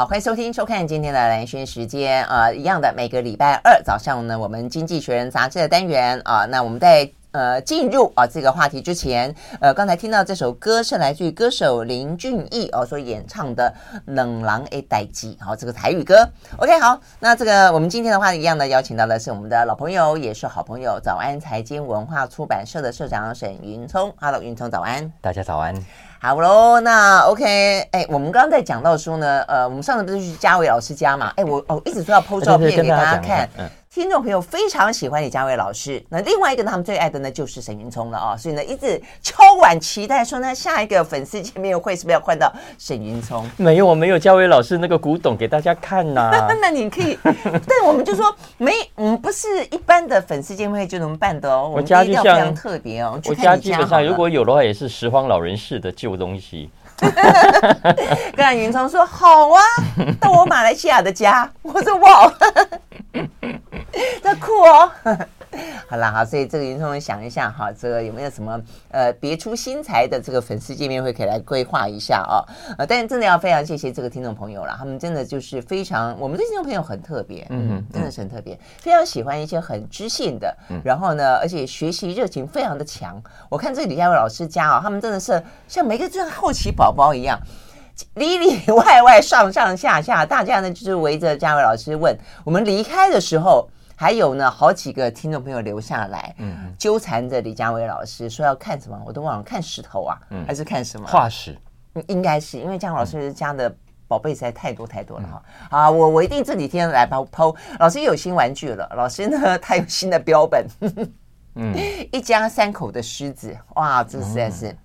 好，欢迎收听收看今天的兰轩时间、呃，一样的每个礼拜二早上呢，我们经济学人杂志的单元啊、呃，那我们在。呃，进入啊这个话题之前，呃，刚才听到这首歌是来自于歌手林俊逸哦所演唱的《两人的代机》，好，这个台语歌。OK，好，那这个我们今天的话一样的邀请到的是我们的老朋友，也是好朋友，早安财经文化出版社的社长沈云聪。Hello，云聪早安，大家早安。好喽，那 OK，哎，我们刚刚在讲到说呢，呃，我们上次不是去嘉伟老师家嘛？哎，我哦一直说要 PO 照片给大家看。听众朋友非常喜欢李佳薇老师，那另外一个他们最爱的呢就是沈云聪了啊、哦，所以呢一直敲碗期待说呢下一个粉丝见面会是不是要换到沈云聪？没有，我没有佳薇老师那个古董给大家看呐、啊。那你可以，但我们就说没，我们不是一般的粉丝见面会就能办的哦。我家就像非常特别哦，我家基本上如果有的话也是拾荒老人式的旧东西。刚才云聪说好啊，到我马来西亚的家，我说哇。那酷哦，好啦，好，所以这个云聪想一下哈，这个有没有什么呃别出心裁的这个粉丝见面会可以来规划一下啊？呃，但是真的要非常谢谢这个听众朋友了，他们真的就是非常，我们的听众朋友很特别，嗯嗯，真的是很特别，非常喜欢一些很知性的，然后呢，而且学习热情非常的强。我看这个李佳伟老师家啊，他们真的是像每个就像好奇宝宝一样。里里外外上上下下，大家呢就是围着嘉伟老师问。我们离开的时候，还有呢好几个听众朋友留下来，嗯，纠缠着李嘉伟老师说要看什么，我都忘了看石头啊，嗯，还是看什么化石？应该是因为嘉伟老师家的宝贝实在太多太多了哈。啊、嗯，我我一定这几天来抛抛。老师有新玩具了，老师呢他有新的标本，嗯，一家三口的狮子，哇，这实在是。嗯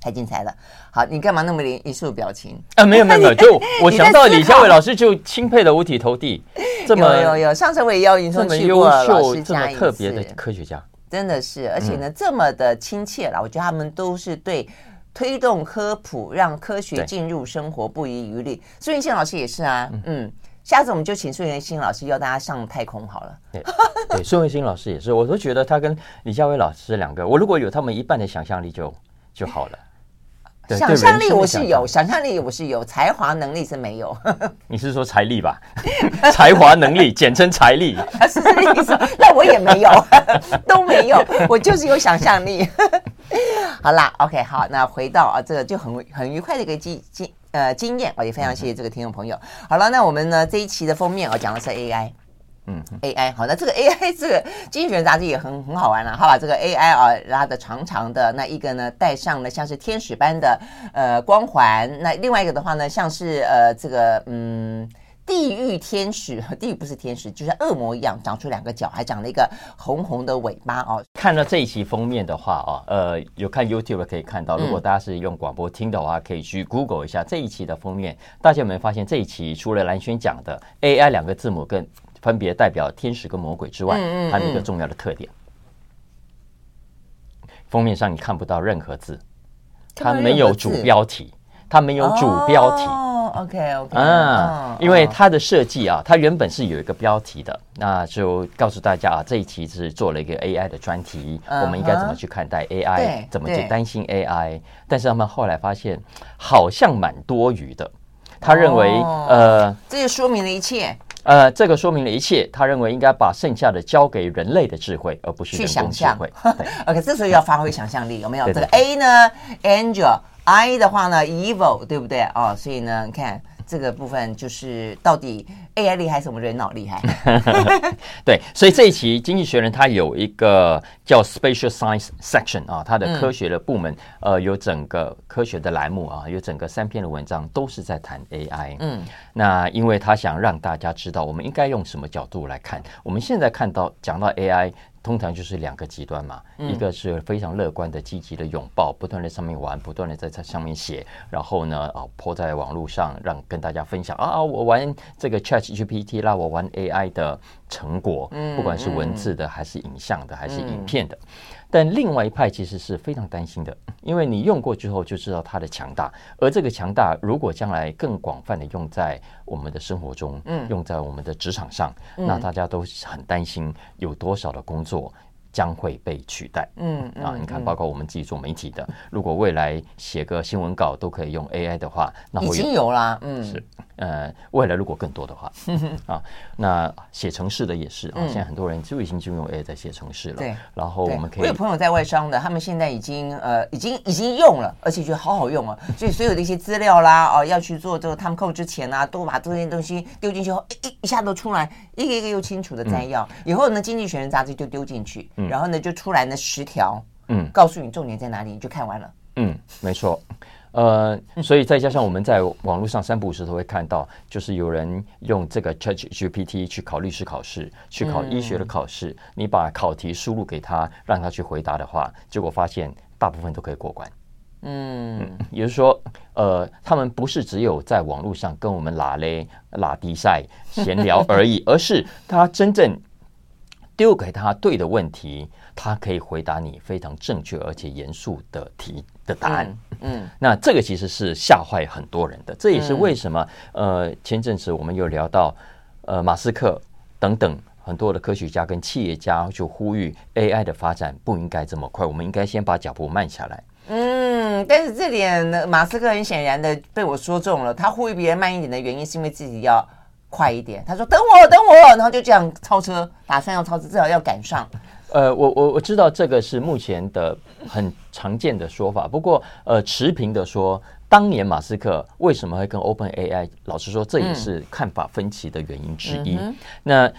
太精彩了！好，你干嘛那么连一束表情啊？没有没有没有，就我想到李佳伟老师就钦佩的五体投地，这么有有有。上次我也邀云聪去过老师家一次，特别的科学家，真的是，而且呢、嗯、这么的亲切了。我觉得他们都是对推动科普，让科学进入生活不遗余力。苏云信老师也是啊，嗯，嗯，下次我们就请孙云新老师邀大家上太空好了。对，对，苏云新老师也是，我都觉得他跟李佳薇老师两个，我如果有他们一半的想象力就就好了。想象力我是有，想象力我是有，才华能力是没有。你是说财力吧？才华能力简称财力。是这个意思。那我也没有，都没有，我就是有想象力。好啦，OK，好，那回到啊，这个就很很愉快的一个经经呃经验，我也非常谢谢这个听众朋友。好了，那我们呢这一期的封面我讲的是 AI。嗯，AI 好，那这个 AI 这个经济学杂志也很很好玩了，啊，好吧？这个 AI 啊，拉的长长的，那一个呢带上了像是天使般的呃光环，那另外一个的话呢，像是呃这个嗯地狱天使，地狱不是天使，就像恶魔一样，长出两个脚，还长了一个红红的尾巴哦。看到这一期封面的话啊，呃，有看 YouTube 可以看到，如果大家是用广播听的话，可以去 Google 一下这一期的封面。大家有没有发现这一期除了蓝轩讲的 AI 两个字母跟分别代表天使跟魔鬼之外，还有一个重要的特点。封面上你看不到任何字，它没有主标题，它没有主标题。哦，OK OK，啊，因为它的设计啊，它原本是有一个标题的，那就告诉大家啊，这一期是做了一个 AI 的专题，我们应该怎么去看待 AI，怎么去担心 AI。但是他们后来发现，好像蛮多余的。他认为，呃，这就说明了一切。呃，这个说明了一切。他认为应该把剩下的交给人类的智慧，而不是人工智慧。对，OK，这时候要发挥想象力，有没有？这个 A 呢，Angel；I 的话呢，Evil，对不对？哦，所以呢，你看。这个部分就是到底 AI 厉害，什么人脑厉害？对，所以这一期《经济学人》它有一个叫 Spatial Science Section 啊，它的科学的部门，嗯、呃，有整个科学的栏目啊，有整个三篇的文章都是在谈 AI。嗯，那因为他想让大家知道，我们应该用什么角度来看。我们现在看到讲到 AI。通常就是两个极端嘛，一个是非常乐观的、积极的拥抱，不断的上面玩，不断的在这上面写，然后呢，啊，泼在网络上，让跟大家分享啊，我玩这个 ChatGPT 啦，我玩 AI 的成果，不管是文字的，还是影像的，还是影片的。但另外一派其实是非常担心的，因为你用过之后就知道它的强大，而这个强大如果将来更广泛的用在我们的生活中，嗯，用在我们的职场上，那大家都很担心有多少的工作将会被取代，嗯啊，你看，包括我们自己做媒体的，如果未来写个新闻稿都可以用 AI 的话，那会已经有啦，嗯，是呃，未来如果更多的话，啊，那写程式的也是啊，现在很多人就已经就用 AI 在写程式了。对，然后我们可以，我有朋友在外商的，他们现在已经呃，已经已经用了，而且觉得好好用啊。所以所有的一些资料啦，哦，要去做这个 time code 之前啊，都把这些东西丢进去后，一一下都出来，一个一个又清楚的摘要。以后呢，经济学人杂志就丢进去，然后呢，就出来呢十条，嗯，告诉你重点在哪里，你就看完了。嗯，没错。呃，所以再加上我们在网络上三不五时都会看到，就是有人用这个 ChatGPT 去考律师考试，去考医学的考试。嗯、你把考题输入给他，让他去回答的话，结果发现大部分都可以过关。嗯，嗯，也就是说，呃，他们不是只有在网络上跟我们拉嘞拉迪赛闲聊而已，而是他真正丢给他对的问题，他可以回答你非常正确而且严肃的题的答案。嗯嗯，那这个其实是吓坏很多人的，这也是为什么、嗯、呃，前阵子我们有聊到，呃，马斯克等等很多的科学家跟企业家就呼吁 AI 的发展不应该这么快，我们应该先把脚步慢下来。嗯，但是这点马斯克很显然的被我说中了，他呼吁别人慢一点的原因是因为自己要快一点。他说等我，等我，然后就这样超车，打算要超车，至少要赶上。呃，我我我知道这个是目前的很常见的说法，不过呃，持平的说，当年马斯克为什么会跟 Open AI？老实说，这也是看法分歧的原因之一。嗯、那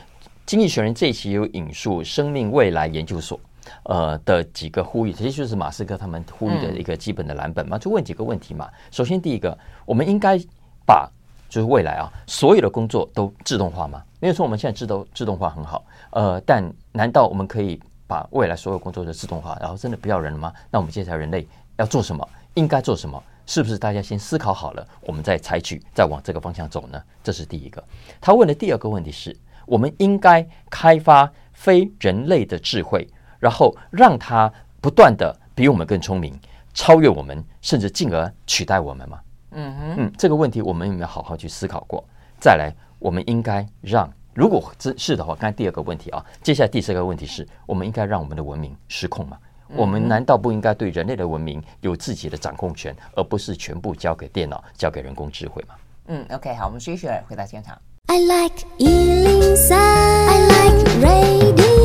经济学人这一期有引述生命未来研究所呃的几个呼吁，其实就是马斯克他们呼吁的一个基本的蓝本嘛，就问几个问题嘛。首先第一个，我们应该把就是未来啊所有的工作都自动化吗？没有说我们现在自动自动化很好，呃，但难道我们可以把未来所有工作的自动化，然后真的不要人了吗？那我们接下来人类要做什么？应该做什么？是不是大家先思考好了，我们再采取，再往这个方向走呢？这是第一个。他问的第二个问题是：我们应该开发非人类的智慧，然后让它不断的比我们更聪明，超越我们，甚至进而取代我们吗？嗯哼，嗯，这个问题我们有没有好好去思考过？再来。我们应该让，如果真是的话，刚才第二个问题啊，接下来第四个问题是我们应该让我们的文明失控吗？我们难道不应该对人类的文明有自己的掌控权，而不是全部交给电脑、交给人工智慧吗？嗯，OK，好，我们继续回到现场。I like 103, I like radio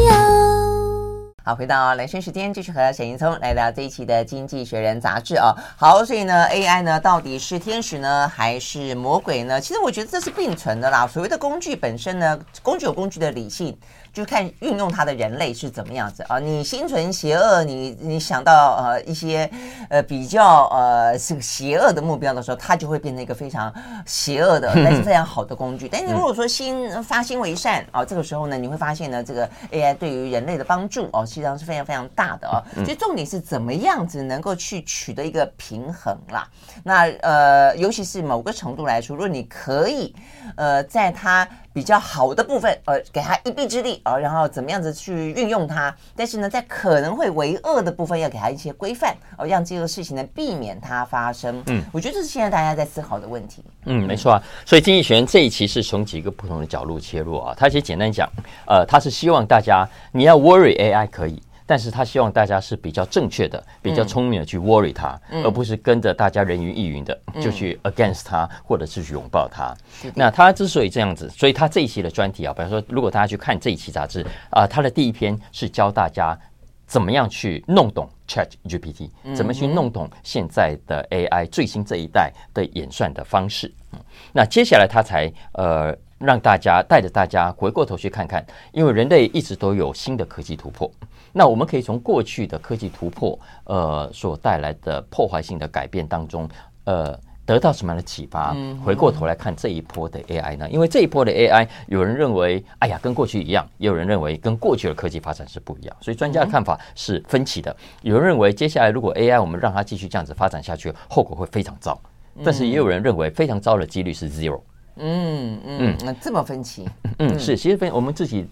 好，回到来生时间，继续和沈云聪来聊这一期的《经济学人》杂志啊。好，所以呢，AI 呢，到底是天使呢，还是魔鬼呢？其实我觉得这是并存的啦。所谓的工具本身呢，工具有工具的理性。就看运用它的人类是怎么样子啊！你心存邪恶，你你想到呃一些呃比较呃是个邪恶的目标的时候，它就会变成一个非常邪恶的，但是非常好的工具。但是如果说心发心为善啊，这个时候呢，你会发现呢，这个 AI 对于人类的帮助哦，实际上是非常非常大的啊。所以重点是怎么样子能够去取得一个平衡啦。那呃，尤其是某个程度来说，如果你可以呃在它。比较好的部分，呃，给他一臂之力，呃，然后怎么样子去运用它？但是呢，在可能会为恶的部分，要给他一些规范，呃，让这个事情呢避免它发生。嗯，我觉得这是现在大家在思考的问题。嗯，没错啊。所以经济学院这一期是从几个不同的角度切入啊。他其实简单讲，呃，他是希望大家你要 worry AI 可以。但是他希望大家是比较正确的、比较聪明的去 worry 他，嗯、而不是跟着大家人云亦云的就去 against 他，或者是去拥抱他。嗯、那他之所以这样子，所以他这一期的专题啊，比方说，如果大家去看这一期杂志啊，他的第一篇是教大家怎么样去弄懂 Chat GPT，怎么去弄懂现在的 AI 最新这一代的演算的方式。嗯，那接下来他才呃。让大家带着大家回过头去看看，因为人类一直都有新的科技突破。那我们可以从过去的科技突破，呃，所带来的破坏性的改变当中，呃，得到什么样的启发？回过头来看这一波的 AI 呢？因为这一波的 AI，有人认为，哎呀，跟过去一样；也有人认为，跟过去的科技发展是不一样。所以专家的看法是分歧的。有人认为，接下来如果 AI 我们让它继续这样子发展下去，后果会非常糟。但是也有人认为，非常糟的几率是 zero。嗯嗯，那这么分歧？嗯，是，其实分我们自己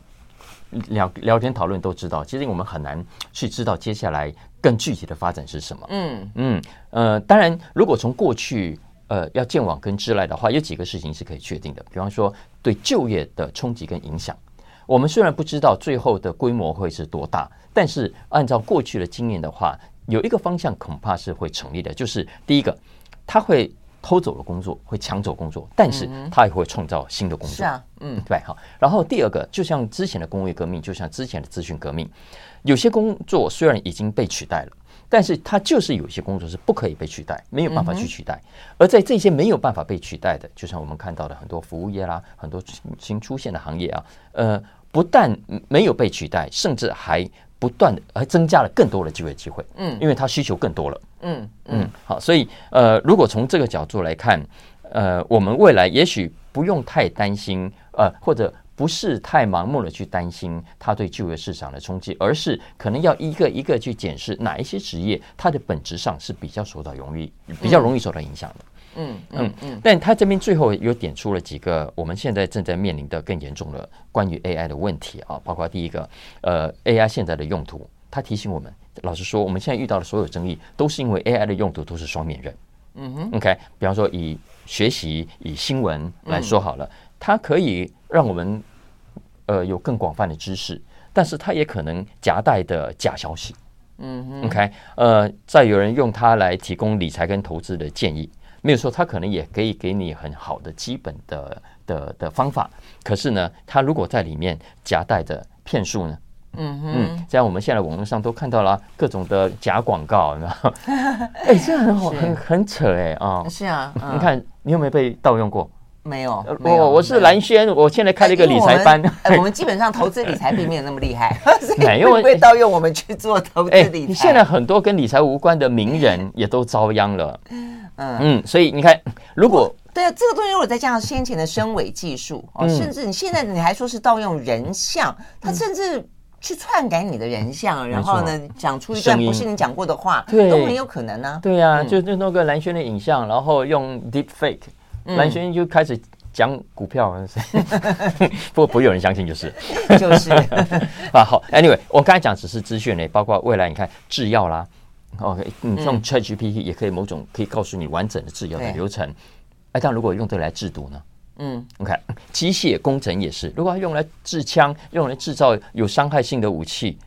聊聊天讨论都知道，其实我们很难去知道接下来更具体的发展是什么。嗯嗯呃，当然，如果从过去呃要见往根知来的话，有几个事情是可以确定的，比方说对就业的冲击跟影响。我们虽然不知道最后的规模会是多大，但是按照过去的经验的话，有一个方向恐怕是会成立的，就是第一个，它会。偷走了工作，会抢走工作，但是它也会创造新的工作。是啊，嗯，对，好。然后第二个，就像之前的工业革命，就像之前的资讯革命，有些工作虽然已经被取代了，但是它就是有些工作是不可以被取代，没有办法去取代。而在这些没有办法被取代的，就像我们看到的很多服务业啦，很多新出现的行业啊，呃，不但没有被取代，甚至还。不断的，还增加了更多的就业机会，嗯，因为它需求更多了，嗯嗯，好，所以呃，如果从这个角度来看，呃，我们未来也许不用太担心，呃，或者不是太盲目的去担心它对就业市场的冲击，而是可能要一个一个去检视哪一些职业它的本质上是比较受到容易，比较容易受到影响的。嗯嗯嗯，但他这边最后又点出了几个我们现在正在面临的更严重的关于 AI 的问题啊，包括第一个，呃，AI 现在的用途，他提醒我们，老实说，我们现在遇到的所有争议，都是因为 AI 的用途都是双面刃。嗯哼，OK，比方说以学习、以新闻来说好了，它可以让我们呃有更广泛的知识，但是它也可能夹带的假消息。嗯哼，OK，呃，再有人用它来提供理财跟投资的建议。没有说他可能也可以给你很好的基本的的的方法，可是呢，他如果在里面夹带着骗术呢？嗯嗯，这样我们现在网络上都看到了各种的假广告，你知道？哎，这很好，很很扯哎啊！是啊，你看你有没有被盗用过？没有，我我是蓝轩，我现在开了一个理财班。我们基本上投资理财并没有那么厉害，没有会盗用，我们去做投资理财。现在很多跟理财无关的名人也都遭殃了。嗯嗯，所以你看，如果对啊，这个东西如果再加上先前的升伪技术哦，嗯、甚至你现在你还说是盗用人像，他甚至去篡改你的人像，嗯、然后呢讲出一段不是你讲过的话，对都很有可能呢、啊。对呀、啊，嗯、就就那个蓝轩的影像，然后用 Deep Fake，蓝轩就开始讲股票，不过不会有人相信就是 就是 啊。好，Anyway，我刚才讲只是资讯类，包括未来你看制药啦。OK，你用 ChatGPT 也可以某种可以告诉你完整的制药的流程。哎，但如果用这个来制毒呢？嗯，OK，机械工程也是。如果用来制枪，用来制造有伤害性的武器，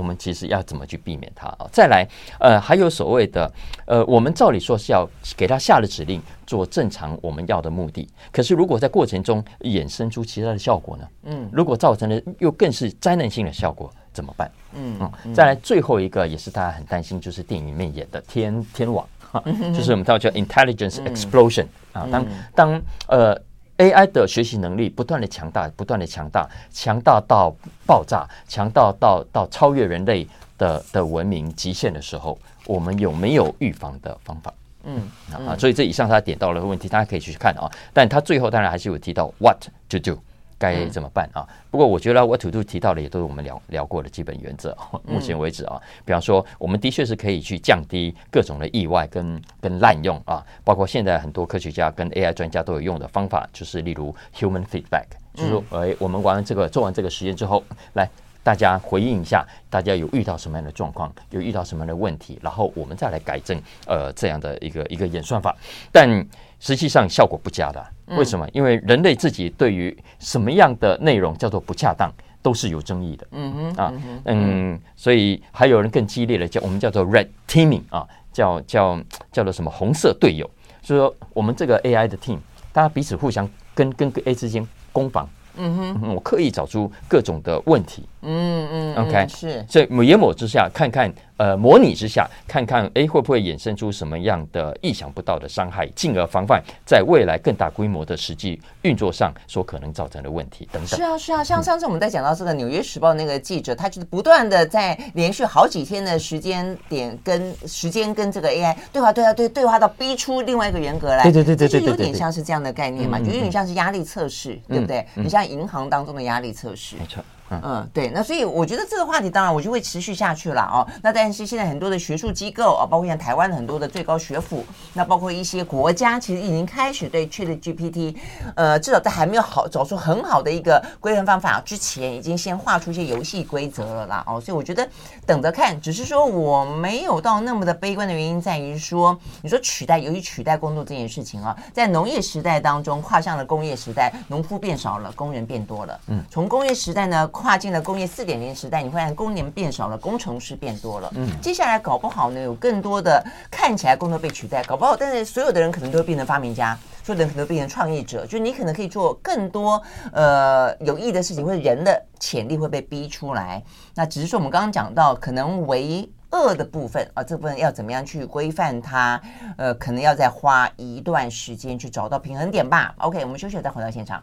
我们其实要怎么去避免它啊？再来，呃，还有所谓的，呃，我们照理说是要给他下了指令做正常我们要的目的。可是如果在过程中衍生出其他的效果呢？嗯，如果造成了又更是灾难性的效果。怎么办？嗯嗯，再来最后一个也是大家很担心，就是电影里面演的天天网，就是我们叫 intelligence explosion 啊。当当呃 AI 的学习能力不断的强大，不断的强大，强大到爆炸，强大到到超越人类的的文明极限的时候，我们有没有预防的方法？嗯啊，所以这以上他点到了问题，大家可以去看啊。但他最后当然还是有提到 what to do。该怎么办啊？不过我觉得 What to do 提到的也都是我们聊聊过的基本原则。目前为止啊，比方说，我们的确是可以去降低各种的意外跟跟滥用啊。包括现在很多科学家跟 AI 专家都有用的方法，就是例如 Human Feedback，就是说，哎，我们玩完这个做完这个实验之后，来大家回应一下，大家有遇到什么样的状况，有遇到什么样的问题，然后我们再来改正呃这样的一个一个演算法，但。实际上效果不佳的，为什么？因为人类自己对于什么样的内容叫做不恰当，都是有争议的。嗯哼啊，嗯，所以还有人更激烈的叫我们叫做 red teaming 啊，叫叫叫做什么红色队友，所以说我们这个 AI 的 team，大家彼此互相跟跟 A 之间攻防。嗯哼，我刻意找出各种的问题。嗯嗯，OK，是，所以抹研磨之下看看。呃，模拟之下，看看哎，会不会衍生出什么样的意想不到的伤害，进而防范在未来更大规模的实际运作上所可能造成的问题等等。是啊，是啊，像上次我们在讲到这个《纽约时报》那个记者，嗯、他就是不断的在连续好几天的时间点跟时间跟这个 AI 对话，对话对对话到逼出另外一个人格来。对对对对对，就有点像是这样的概念嘛，就有点像是压力测试，嗯、对不对？你、嗯、像银行当中的压力测试。没错。嗯，对，那所以我觉得这个话题当然我就会持续下去了哦。那但是现在很多的学术机构啊，包括像台湾的很多的最高学府，那包括一些国家，其实已经开始对 ChatGPT，呃，至少在还没有好找出很好的一个规范方法之前，已经先画出一些游戏规则了啦。哦，所以我觉得等着看，只是说我没有到那么的悲观的原因在于说，你说取代，由于取代工作这件事情啊，在农业时代当中跨向了工业时代，农夫变少了，工人变多了。嗯，从工业时代呢。跨进了工业四点零时代，你会发现工人变少了，工程师变多了。嗯，接下来搞不好呢，有更多的看起来工作被取代，搞不好，但是所有的人可能都会变成发明家，所有的人可能都变成创业者，就是你可能可以做更多呃有意义的事情，或者人的潜力会被逼出来。那只是说我们刚刚讲到，可能为恶的部分啊，这部分要怎么样去规范它？呃，可能要再花一段时间去找到平衡点吧。OK，我们休息了再回到现场。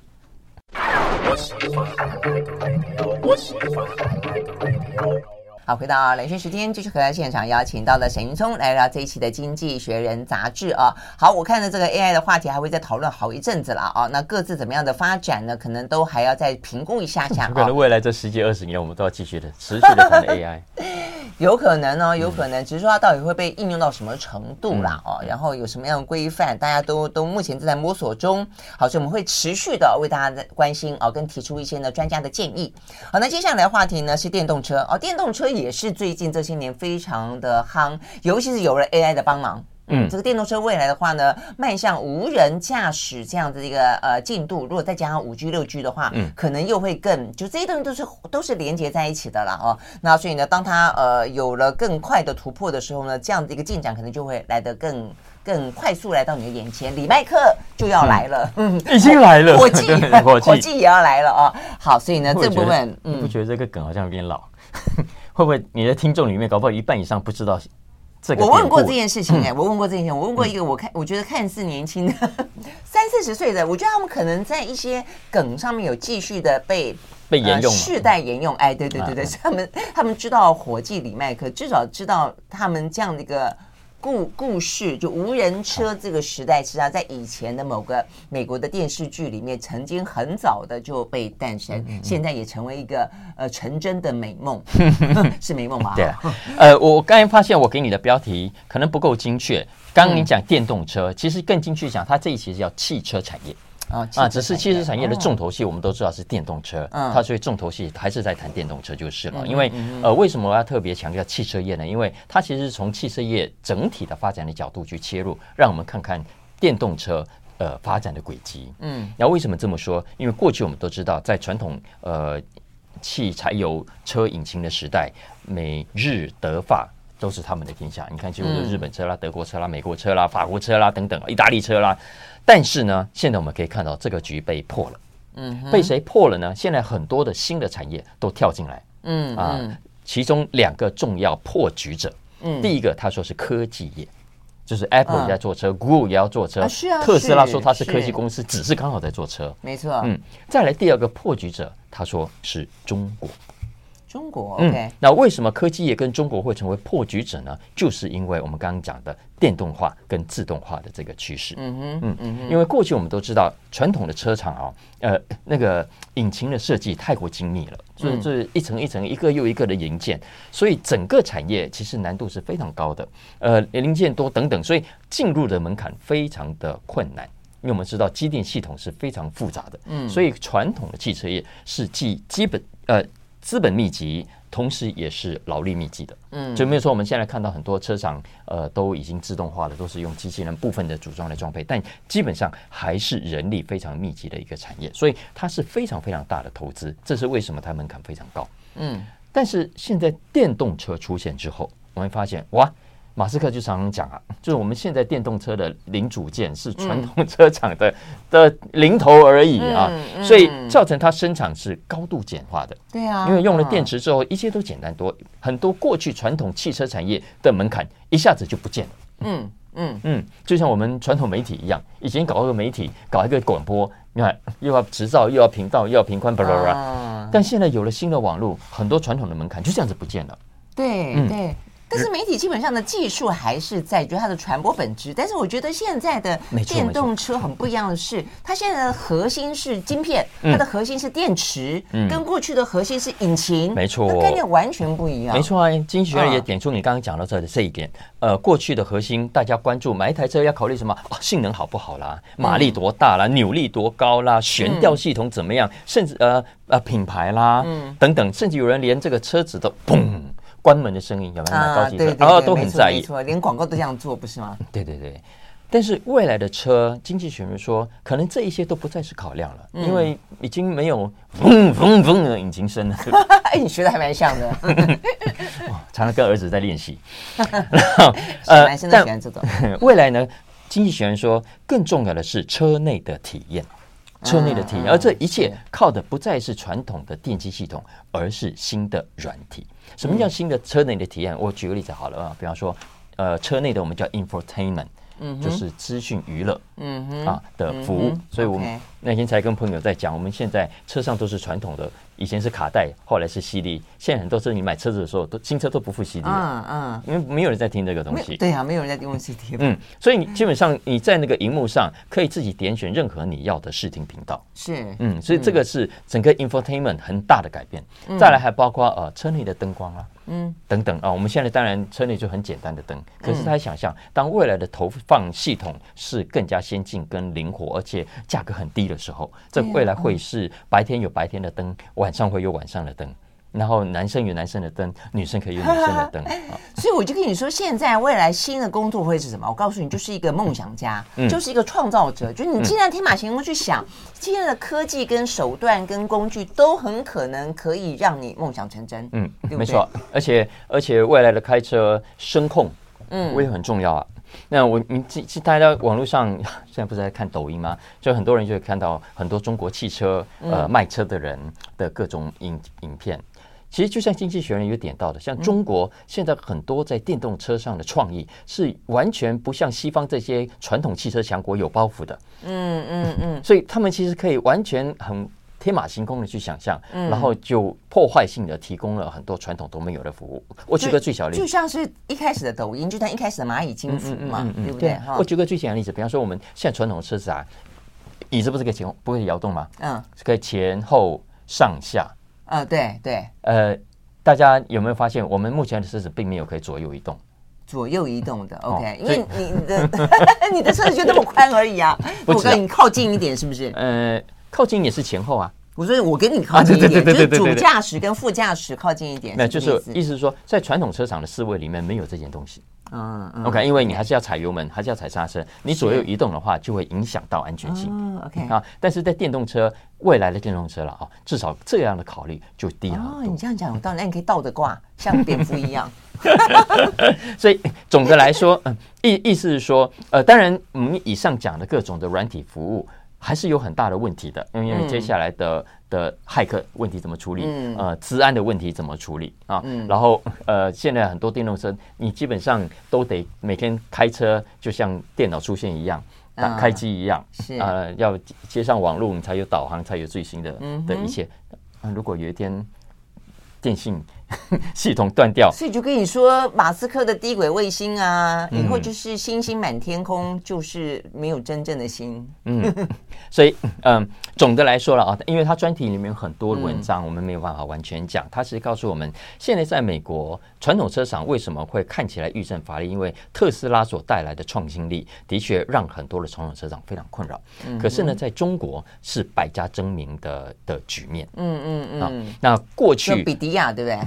好，回到冷讯时间，继续回到现场，邀请到了沈云聪来聊这一期的《经济学人》杂志啊。好，我看到这个 AI 的话题还会再讨论好一阵子了啊。那各自怎么样的发展呢？可能都还要再评估一下下。可能未来这十几二十年，我们都要继续的持续的谈 AI。有可能哦，有可能，只是说它到底会被应用到什么程度啦？哦，然后有什么样的规范，大家都都目前正在摸索中。好，所以我们会持续的为大家关心哦，跟提出一些呢专家的建议。好，那接下来的话题呢是电动车哦，电动车也是最近这些年非常的夯，尤其是有了 AI 的帮忙。嗯，这个电动车未来的话呢，迈向无人驾驶这样子的一个呃进度，如果再加上五 G 六 G 的话，嗯，可能又会更就这些东西都是都是连接在一起的了哦。那所以呢，当它呃有了更快的突破的时候呢，这样的一个进展可能就会来得更更快速来到你的眼前。李麦克就要来了，嗯，已经来了，火计火计也要来了哦。好，所以呢这部分，嗯，你不觉得这个梗好像有点老？会不会你的听众里面搞不好一半以上不知道？我问过这件事情哎、欸，我问过这件事情，我问过一个我看我觉得看似年轻的 三四十岁的，我觉得他们可能在一些梗上面有继续的被被沿用，世代沿用。哎，对对对对，他们他们知道火计李麦克，至少知道他们这样的一个。故故事就无人车这个时代，实际上在以前的某个美国的电视剧里面，曾经很早的就被诞生，现在也成为一个呃成真的美梦，是美梦吗？对，呃，我刚才发现我给你的标题可能不够精确。刚刚你讲电动车，其实更精确讲，它这一期是叫汽车产业。啊啊！只是汽车产业的重头戏，我们都知道是电动车，嗯，它所以重头戏还是在谈电动车就是了。因为呃，为什么我要特别强调汽车业呢？因为它其实是从汽车业整体的发展的角度去切入，让我们看看电动车呃发展的轨迹。嗯，然后为什么这么说？因为过去我们都知道，在传统呃汽柴油车引擎的时代，美日德法都是他们的天下。你看，就是日本车啦、德国车啦、美国车啦、法国车啦等等，意大利车啦。但是呢，现在我们可以看到这个局被破了。嗯，被谁破了呢？现在很多的新的产业都跳进来。嗯啊，其中两个重要破局者。嗯，第一个他说是科技业，就是 Apple 也在做车，Google 也要做车。是啊，特斯拉说它是科技公司，只是刚好在做车。没错。嗯，再来第二个破局者，他说是中国。中国，OK，嗯，那为什么科技业跟中国会成为破局者呢？就是因为我们刚刚讲的电动化跟自动化的这个趋势。嗯哼，嗯嗯，因为过去我们都知道传统的车厂啊，呃，那个引擎的设计太过精密了，所以这一层一层、一个又一个的零件，所以整个产业其实难度是非常高的。呃，零件多等等，所以进入的门槛非常的困难。因为我们知道机电系统是非常复杂的，嗯，所以传统的汽车业是既基本呃。资本密集，同时也是劳力密集的。嗯，就没有说我们现在看到很多车厂，呃，都已经自动化了，都是用机器人部分的组装来装配，但基本上还是人力非常密集的一个产业，所以它是非常非常大的投资。这是为什么它门槛非常高。嗯，但是现在电动车出现之后，我们发现哇。马斯克就常常讲啊，就是我们现在电动车的零组件是传统车厂的 的零头而已啊，所以造成它生产是高度简化的。对啊，因为用了电池之后，一切都简单多，很多过去传统汽车产业的门槛一下子就不见了。嗯嗯嗯，就像我们传统媒体一样，以前搞一个媒体，搞一个广播，你看又要执照，又要频道，又要频宽，巴拉巴拉。但现在有了新的网络，很多传统的门槛就这样子不见了。对对。但是媒体基本上的技术还是在，就是它的传播本质。但是我觉得现在的电动车很不一样的是，它现在的核心是晶片，它的核心是电池，跟过去的核心是引擎，没错，概念完全不一样。没错啊，经济学也点出你刚刚讲到这的这一点。呃，过去的核心大家关注买一台车要考虑什么？哦，性能好不好啦，马力多大啦，扭力多高啦，悬吊系统怎么样，甚至呃呃品牌啦，等等，甚至有人连这个车子都砰。关门的声音有没有？高级车，然后都很在意，没错，连广告都这样做，不是吗？对对对，但是未来的车，经济学人说，可能这一些都不再是考量了，嗯、因为已经没有嗡嗡嗡的引擎声了。哎，你学的还蛮像的。常常跟儿子在练习。呃，男生都喜欢这种。未来呢，经济学人说，更重要的是车内的体验，车内的体验，嗯、而这一切靠的不再是传统的电机系统，而是新的软体。什么叫新的车内的体验？我举个例子好了啊，比方说，呃，车内的我们叫 infotainment。嗯，就是资讯娱乐，嗯哼啊的服务，嗯、所以我们那天才跟朋友在讲，我们现在车上都是传统的，以前是卡带，后来是 CD，现在很多车你买车子的时候都新车都不附 CD 了，嗯嗯，因为没有人在听这个东西，对呀、啊，没有人在用 CD，嗯，所以你基本上你在那个荧幕上可以自己点选任何你要的视听频道，是，嗯，所以这个是整个 infotainment 很大的改变，嗯、再来还包括呃车内的灯光啊。嗯，等等啊，我们现在当然车内就很简单的灯，可是他想象，当未来的投放系统是更加先进、跟灵活，而且价格很低的时候，这未来会是白天有白天的灯，晚上会有晚上的灯。然后男生有男生的灯，女生可以有女生的灯。所以我就跟你说，现在未来新的工作会是什么？我告诉你，就是一个梦想家，嗯、就是一个创造者。就是你既然天马行空去想，现在的科技跟手段跟工具都很可能可以让你梦想成真。嗯，对对没错。而且而且未来的开车声控，嗯，我也很重要啊。那我你大家网络上现在不是在看抖音吗？就很多人就会看到很多中国汽车呃卖车的人的各种影影片。其实就像经济学人有点到的，像中国现在很多在电动车上的创意是完全不像西方这些传统汽车强国有包袱的。嗯嗯嗯，所以他们其实可以完全很天马行空的去想象，然后就破坏性的提供了很多传统都没有的服务。我举个最小例子，就像是一开始的抖音，就像一开始的蚂蚁金服嘛，对不对？我举个最简单的例子，比方说我们现在传统的车子啊，椅子不是可以前不会摇动吗？嗯，可以前后上下。啊，对对，呃，大家有没有发现，我们目前的车子并没有可以左右移动？左右移动的，OK，因为你的 你的车子就那么宽而已啊。我跟你靠近一点，是不是？呃，靠近也是前后啊。我说我跟你靠近一点，就是主驾驶跟副驾驶靠近一点。那就是意思是说，在传统车厂的思维里面没有这件东西。嗯，OK，因为你还是要踩油门，还是要踩刹车，你左右移动的话，就会影响到安全性。OK 啊，但是在电动车，未来的电动车了啊，至少这样的考虑就低了。哦，你这样讲有道理，那你可以倒着挂，像蝙蝠一样。所以总的来说，嗯，意意思是说，呃，当然我们以上讲的各种的软体服务。还是有很大的问题的，因为接下来的的骇客问题怎么处理？呃，治安的问题怎么处理啊？然后呃，现在很多电动车，你基本上都得每天开车，就像电脑出现一样，打开机一样，呃，要接上网络，你才有导航，才有最新的的一切。如果有一天电信。系统断掉，所以就跟你说，马斯克的低轨卫星啊，以后就是星星满天空，就是没有真正的星。嗯，所以嗯，总的来说了啊，因为它专题里面有很多文章，我们没有办法完全讲。它是告诉我们，现在在美国传统车厂为什么会看起来遇震乏力？因为特斯拉所带来的创新力，的确让很多的传统车厂非常困扰。可是呢，在中国是百家争鸣的的局面。嗯嗯嗯。那过去比迪亚对不对？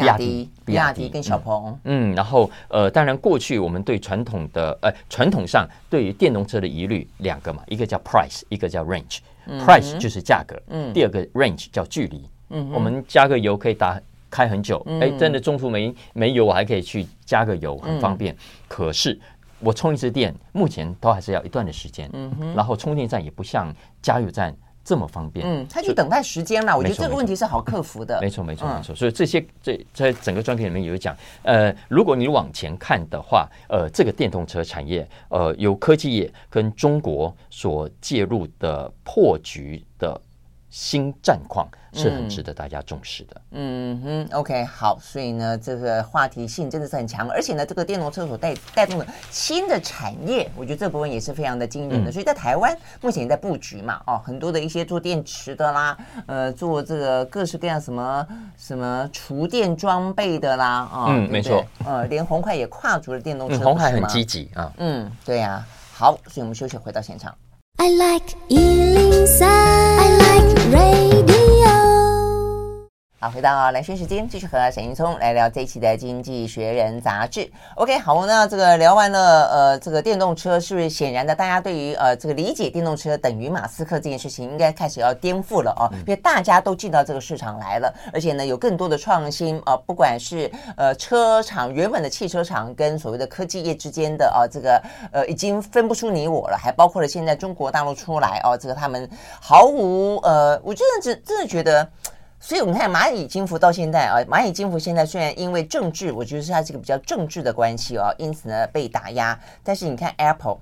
比亚迪，比亚迪跟小鹏，嗯，然后呃，当然过去我们对传统的呃传统上对于电动车的疑虑两个嘛，一个叫 price，一个叫 range。price 就是价格，嗯，第二个 range 叫距离，嗯，我们加个油可以打开很久，哎，真的中途没没油，我还可以去加个油，很方便。可是我充一次电，目前都还是要一段的时间，嗯，然后充电站也不像加油站。这么方便，嗯，他去等待时间了。我觉得这个问题是好克服的。没错，没错，没错。所以这些这在整个专题里面有讲，呃，如果你往前看的话，呃，这个电动车产业，呃，由科技业跟中国所介入的破局的新战况。是很值得大家重视的。嗯哼，OK，好，所以呢，这个话题性真的是很强，而且呢，这个电动车所带带动的新的产业，我觉得这部分也是非常的惊人的。嗯、所以在台湾目前也在布局嘛，哦，很多的一些做电池的啦，呃，做这个各式各样什么什么厨电装备的啦，啊、哦，嗯，对对没错，呃，连红海也跨足了电动车，红海、嗯、很积极啊，嗯，对呀、啊，好，所以我们休息回到现场。I like 103, I like radio 好，回到蓝轩时间，继续和沈云聪来聊这一期的《经济学人》杂志。OK，好，那这个聊完了，呃，这个电动车是不是显然的，大家对于呃这个理解电动车等于马斯克这件事情，应该开始要颠覆了哦，因为大家都进到这个市场来了，而且呢，有更多的创新啊、呃，不管是呃车厂原本的汽车厂跟所谓的科技业之间的啊、呃，这个呃已经分不出你我了，还包括了现在中国大陆出来哦，这个他们毫无呃，我真的真真的觉得。所以我们看蚂蚁金服到现在啊，蚂蚁金服现在虽然因为政治，我觉得是它这个比较政治的关系哦，因此呢被打压。但是你看 Apple，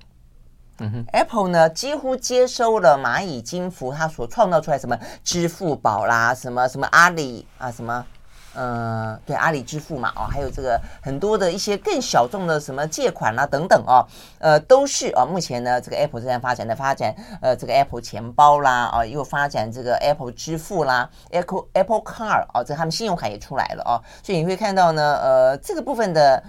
嗯哼，Apple 呢几乎接收了蚂蚁金服它所创造出来什么支付宝啦，什么什么阿里啊，什么。呃，对，阿里支付嘛，哦，还有这个很多的一些更小众的什么借款啦、啊、等等哦，呃，都是啊、哦。目前呢，这个 Apple 正在发展的发展，呃，这个 Apple 钱包啦，啊、哦，又发展这个 Apple 支付啦，Apple Apple Car 哦，这他们信用卡也出来了哦，所以你会看到呢，呃，这个部分的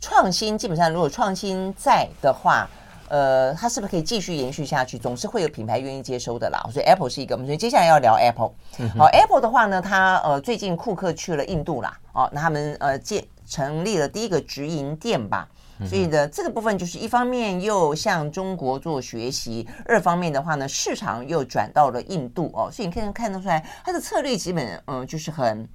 创新，基本上如果创新在的话。呃，它是不是可以继续延续下去？总是会有品牌愿意接收的啦。所以 Apple 是一个，我们所以接下来要聊 Apple。好，Apple 的话呢，它呃最近库克去了印度啦，哦，那他们呃建成立了第一个直营店吧。所以呢，这个部分就是一方面又向中国做学习，二方面的话呢，市场又转到了印度哦。所以你可以看得出来，它的策略基本嗯、呃、就是很。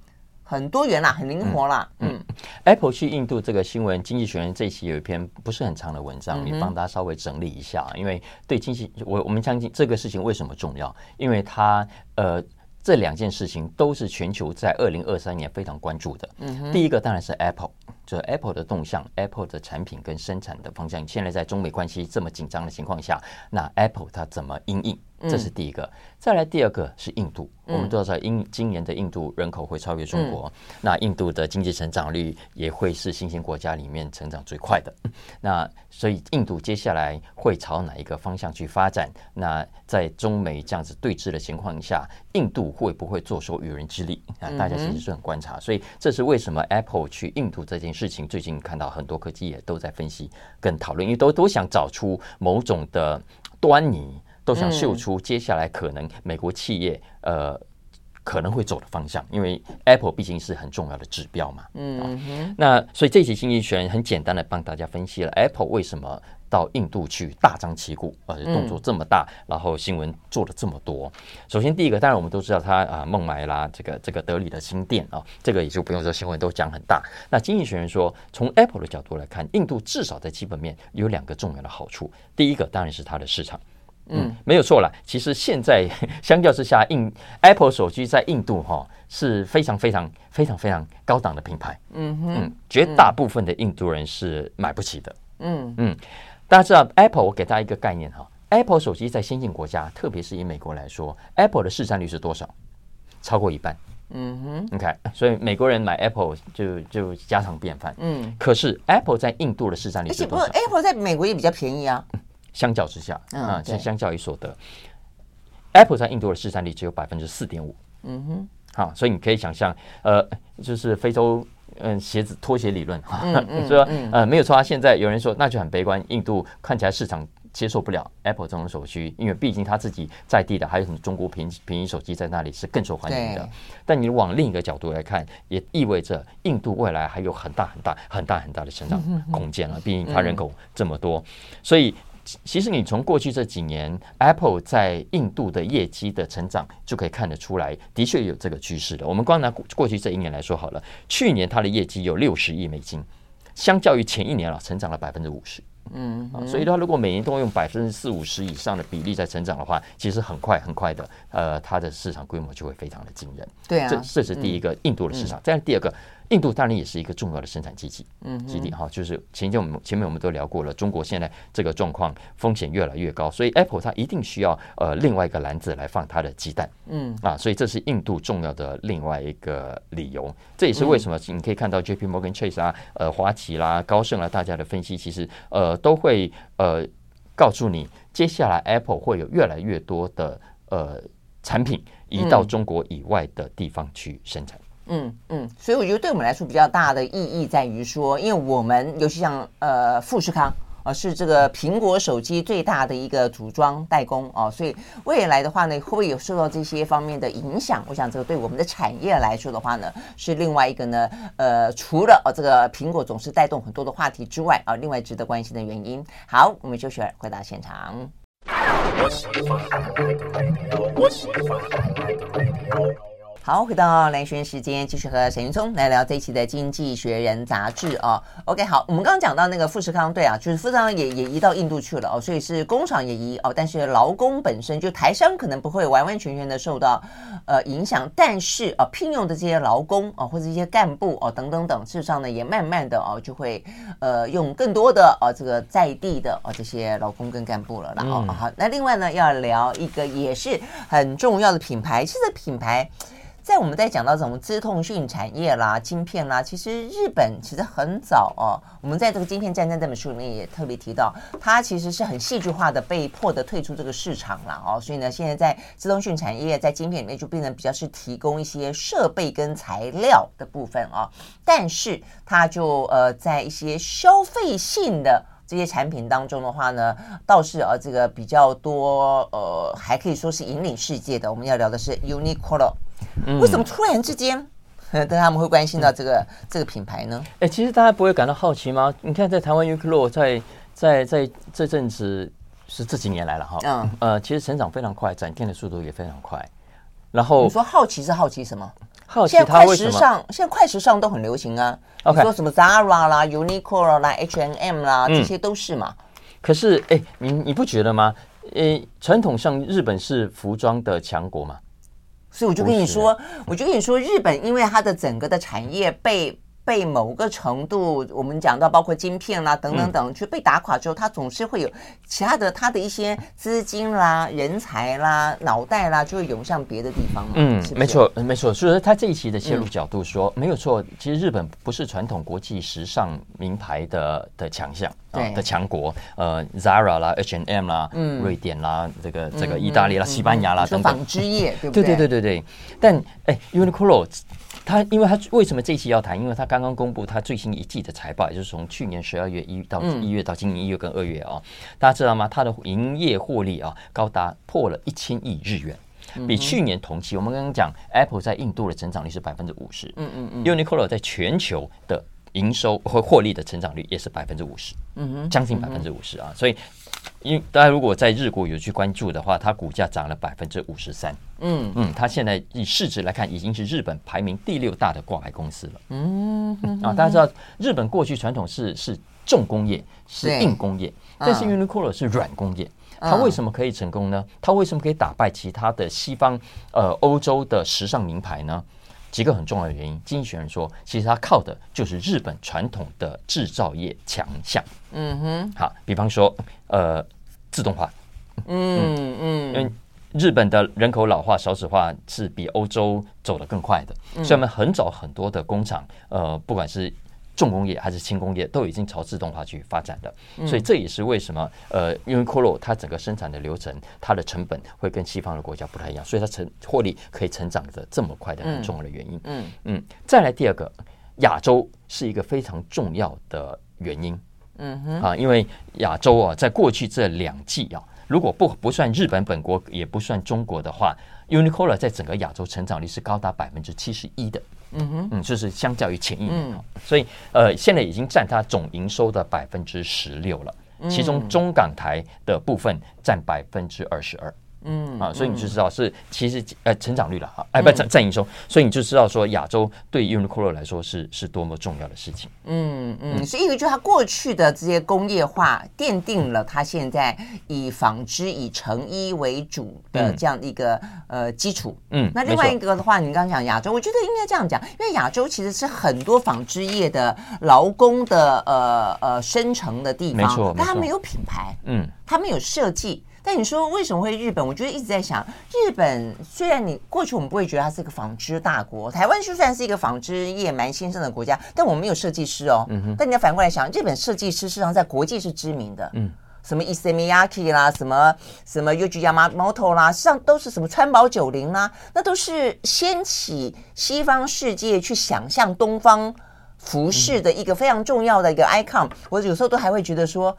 很多元啦，很灵活啦。嗯，嗯，Apple 去印度这个新闻，《经济学人》这一期有一篇不是很长的文章，你、嗯、帮大家稍微整理一下。因为对经济，我我们相信这个事情为什么重要？因为它呃，这两件事情都是全球在二零二三年非常关注的。嗯，第一个当然是 Apple，就是 Apple 的动向，Apple 的产品跟生产的方向。现在在中美关系这么紧张的情况下，那 Apple 它怎么应应？这是第一个。再来第二个是印度。我们都知道，印今年的印度人口会超越中国，嗯、那印度的经济成长率也会是新兴国家里面成长最快的。那所以印度接下来会朝哪一个方向去发展？那在中美这样子对峙的情况下，印度会不会坐收渔人之利？啊，大家其实是很观察。所以这是为什么 Apple 去印度这件事情，最近看到很多科技也都在分析跟讨论，因为都都想找出某种的端倪。都想秀出接下来可能美国企业呃可能会走的方向，因为 Apple 毕竟是很重要的指标嘛。嗯，那所以这期经济学人很简单的帮大家分析了 Apple 为什么到印度去大张旗鼓，而且动作这么大，然后新闻做了这么多。首先第一个，当然我们都知道他啊孟买啦，这个这个德里的新店啊，这个也就不用说新闻都讲很大。那经济学人说，从 Apple 的角度来看，印度至少在基本面有两个重要的好处。第一个当然是它的市场。嗯，没有错了。其实现在 相较之下，印 Apple 手机在印度哈、哦、是非常非常非常非常高档的品牌。嗯嗯，绝大部分的印度人是买不起的。嗯嗯，大家知道 Apple，我给大家一个概念哈，Apple 手机在先进国家，特别是以美国来说，Apple 的市占率是多少？超过一半。嗯哼，，OK，，所以美国人买 Apple 就就家常便饭。嗯，可是 Apple 在印度的市占率是多少？而且不，Apple 在美国也比较便宜啊。相较之下，啊，相相较于所得，Apple 在印度的市占率只有百分之四点五。嗯哼，好，所以你可以想象，呃，就是非洲，嗯，鞋子拖鞋理论，哈，说，呃，没有错啊。现在有人说，那就很悲观，印度看起来市场接受不了 Apple 这种手机，因为毕竟他自己在地的还有什么中国平便宜手机在那里是更受欢迎的。但你往另一个角度来看，也意味着印度未来还有很大很大很大很大的成长 空间了。毕竟它人口这么多，所以。其实你从过去这几年 Apple 在印度的业绩的成长就可以看得出来，的确有这个趋势的。我们光拿过去这一年来说好了，去年它的业绩有六十亿美金，相较于前一年啊，成长了百分之五十。嗯，所以的话，如果每年都用百分之四五十以上的比例在成长的话，其实很快很快的，呃，它的市场规模就会非常的惊人。对啊，这这是第一个印度的市场。再来第二个。印度当然也是一个重要的生产基地，嗯，基地哈，就是前面我们前面我们都聊过了，中国现在这个状况风险越来越高，所以 Apple 它一定需要呃另外一个篮子来放它的鸡蛋，嗯。啊，所以这是印度重要的另外一个理由，这也是为什么你可以看到 JP Morgan Chase 啊，呃，花旗啦、高盛啦，大家的分析其实呃都会呃告诉你，接下来 Apple 会有越来越多的呃产品移到中国以外的地方去生产。嗯嗯嗯，所以我觉得对。我们来说比较大的意义在于说，因为我们尤其像呃富士康啊，是这个苹果手机最大的一个组装代工哦，所以未来的话呢，会不会有受到这些方面的影响？我想这个对我们的产业来说的话呢，是另外一个呢，呃，除了哦这个苹果总是带动很多的话题之外啊，另外值得关心的原因。好，我们就选，回到现场。好，回到兰萱时间，继续和沈云聪来聊这一期的《经济学人》杂志啊。OK，好，我们刚刚讲到那个富士康，对啊，就是富士康也也移到印度去了哦，所以是工厂也移哦，但是劳工本身就台商可能不会完完全全的受到呃影响，但是啊、哦，聘用的这些劳工啊、哦，或者一些干部哦等等等，事实上呢，也慢慢的哦就会呃用更多的哦这个在地的哦这些劳工跟干部了啦。哦、嗯，好，那另外呢要聊一个也是很重要的品牌，其实品牌。在我们在讲到什么资通讯产业啦、晶片啦，其实日本其实很早哦。我们在这个《晶片战争》这本书里面也特别提到，它其实是很戏剧化的被迫的退出这个市场了哦。所以呢，现在在资通讯产业在晶片里面就变成比较是提供一些设备跟材料的部分、哦。但是它就呃在一些消费性的这些产品当中的话呢，倒是啊这个比较多呃还可以说是引领世界的。我们要聊的是 Uniqlo。为什么突然之间，嗯，但他们会关心到这个这个品牌呢？哎、欸，其实大家不会感到好奇吗？你看，在台湾 Uniqlo 在在在这阵子是这几年来了哈，嗯呃，其实成长非常快，展店的速度也非常快。然后你说好奇是好奇什么？好奇它为什么？现在快时尚，现在快时尚都很流行啊。说什么 Zara 啦、Uniqlo 啦、H&M 啦，这些都是嘛。嗯、可是哎，你你不觉得吗？呃，传统上日本是服装的强国嘛？所以我就跟你说，我就跟你说，日本因为它的整个的产业被。被某个程度，我们讲到包括晶片啦等等等，去被打垮之后，它总是会有其他的它的一些资金啦、人才啦、脑袋啦，就会涌向别的地方嘛。嗯，没错，没错。所以说，他这一期的切入角度说，嗯、没有错。其实日本不是传统国际时尚名牌的的强项啊的强国。呃，Zara 啦、H&M 啦、嗯、瑞典啦、这个这个意大利啦、嗯、西班牙啦等等。纺织业，对不对？对对对对对。但哎，Uniqlo。他因为他为什么这一期要谈？因为他刚刚公布他最新一季的财报，也就是从去年十二月一到一月到今年一月跟二月啊，大家知道吗？他的营业获利啊高达破了一千亿日元，比去年同期我们刚刚讲 Apple 在印度的增长率是百分之五十，嗯嗯嗯，Uniqlo 在全球的营收和获利的成长率也是百分之五十，嗯哼，将近百分之五十啊，所以。因为大家如果在日股有去关注的话，它股价涨了百分之五十三。嗯嗯，它现在以市值来看，已经是日本排名第六大的挂牌公司了。嗯啊，大家知道日本过去传统是是重工业，是硬工业，但是 Uniqlo 是软工业。它为什么可以成功呢？它为什么可以打败其他的西方呃欧洲的时尚名牌呢？几个很重要的原因，经济学人说，其实它靠的就是日本传统的制造业强项。嗯哼，好，比方说，呃，自动化。嗯嗯，因为日本的人口老化、少子化是比欧洲走得更快的，所以我们很早很多的工厂，呃，不管是。重工业还是轻工业都已经朝自动化去发展的，所以这也是为什么呃，因为 Uniqlo 它整个生产的流程，它的成本会跟西方的国家不太一样，所以它成获利可以成长的这么快的很重要的原因。嗯嗯，再来第二个，亚洲是一个非常重要的原因。嗯哼啊，因为亚洲啊，在过去这两季啊，如果不不算日本本国，也不算中国的话，Uniqlo 在整个亚洲成长率是高达百分之七十一的。嗯哼，嗯，就是相较于前一年，嗯、所以呃，现在已经占它总营收的百分之十六了，其中中港台的部分占百分之二十二。嗯啊，所以你就知道是其实呃成长率了哈，哎不占占营收，所以你就知道说亚洲对 Uniqlo 来说是是多么重要的事情。嗯嗯，所以因为就它过去的这些工业化奠定了它现在以纺织以成衣为主的这样一个呃基础。嗯，那另外一个的话，你刚刚讲亚洲，我觉得应该这样讲，因为亚洲其实是很多纺织业的劳工的呃呃生成的地方，没错，但它没有品牌，嗯，它没有设计。但你说为什么会日本？我觉得一直在想，日本虽然你过去我们不会觉得它是一个纺织大国，台湾就算是一个纺织业蛮兴盛的国家，但我们没有设计师哦。嗯哼。但你要反过来想，日本设计师事实上在国际是知名的。嗯。什么 Issey Miyake 啦，什么什么 Yohji Yamamoto 啦，实际上都是什么川宝九零啦，那都是掀起西方世界去想象东方服饰的一个非常重要的一个 icon。我有时候都还会觉得说。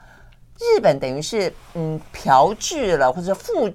日本等于是嗯嫖制了或者复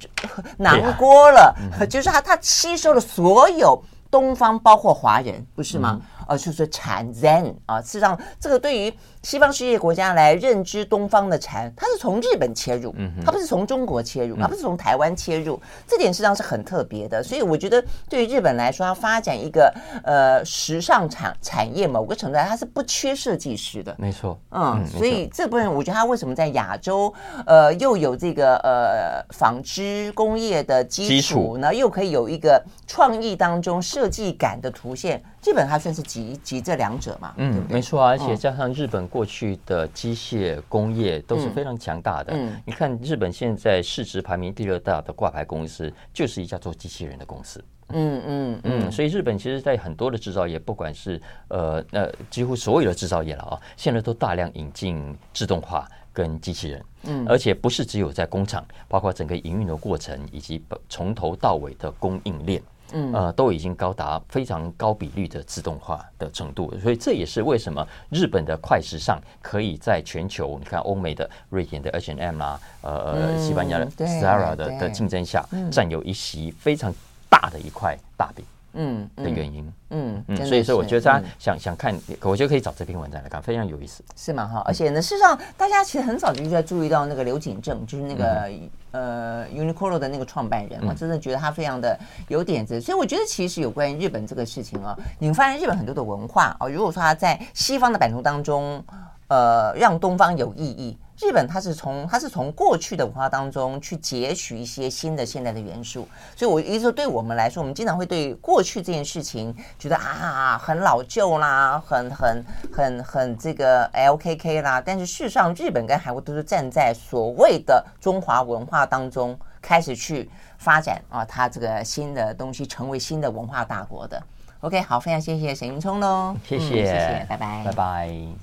囊括了，啊、就是他他吸收了所有东方，包括华人，不是吗？嗯。呃，就是禅 Zen 啊，事实上，这个对于西方世界国家来认知东方的禅，它是从日本切入，它不是从中国切入，它不是从台湾切入，这点实际上是很特别的。所以我觉得，对于日本来说，它发展一个呃时尚产产业，某个程度上它是不缺设计师的。没错，嗯，所以这部分我觉得它为什么在亚洲呃又有这个呃纺织工业的基础呢，又可以有一个创意当中设计感的图现。基本上算是集集这两者嘛，嗯，没错啊，而且加上日本过去的机械工业都是非常强大的。嗯，你看日本现在市值排名第二大的挂牌公司，就是一家做机器人的公司。嗯嗯嗯，所以日本其实在很多的制造业，不管是呃呃几乎所有的制造业了啊，现在都大量引进自动化跟机器人。嗯，而且不是只有在工厂，包括整个营运的过程以及从头到尾的供应链。嗯，呃，都已经高达非常高比率的自动化的程度，所以这也是为什么日本的快时尚可以在全球，你看欧美的瑞典的 H&M 啦，呃，西班牙的 Zara 的的竞争下，占有一席非常大的一块大饼。嗯，的原因，嗯嗯，所以说我觉得大家想想看，我觉得可以找这篇文章来看，非常有意思，是吗？哈，而且呢，事实上，大家其实很早就在注意到那个刘景正，就是那个呃 Uniqlo 的那个创办人我，真的觉得他非常的有点子，所以我觉得其实有关于日本这个事情啊，你们发现日本很多的文化啊，如果说他在西方的版图当中，呃，让东方有意义。日本它是从它是从过去的文化当中去截取一些新的现代的元素，所以我一直说，对我们来说，我们经常会对过去这件事情觉得啊很老旧啦，很很很很这个 LKK 啦。但是事实上，日本跟韩国都是站在所谓的中华文化当中开始去发展啊，它这个新的东西成为新的文化大国的。OK，好，非常谢谢沈云聪喽，谢谢，嗯、谢谢，拜拜，拜拜。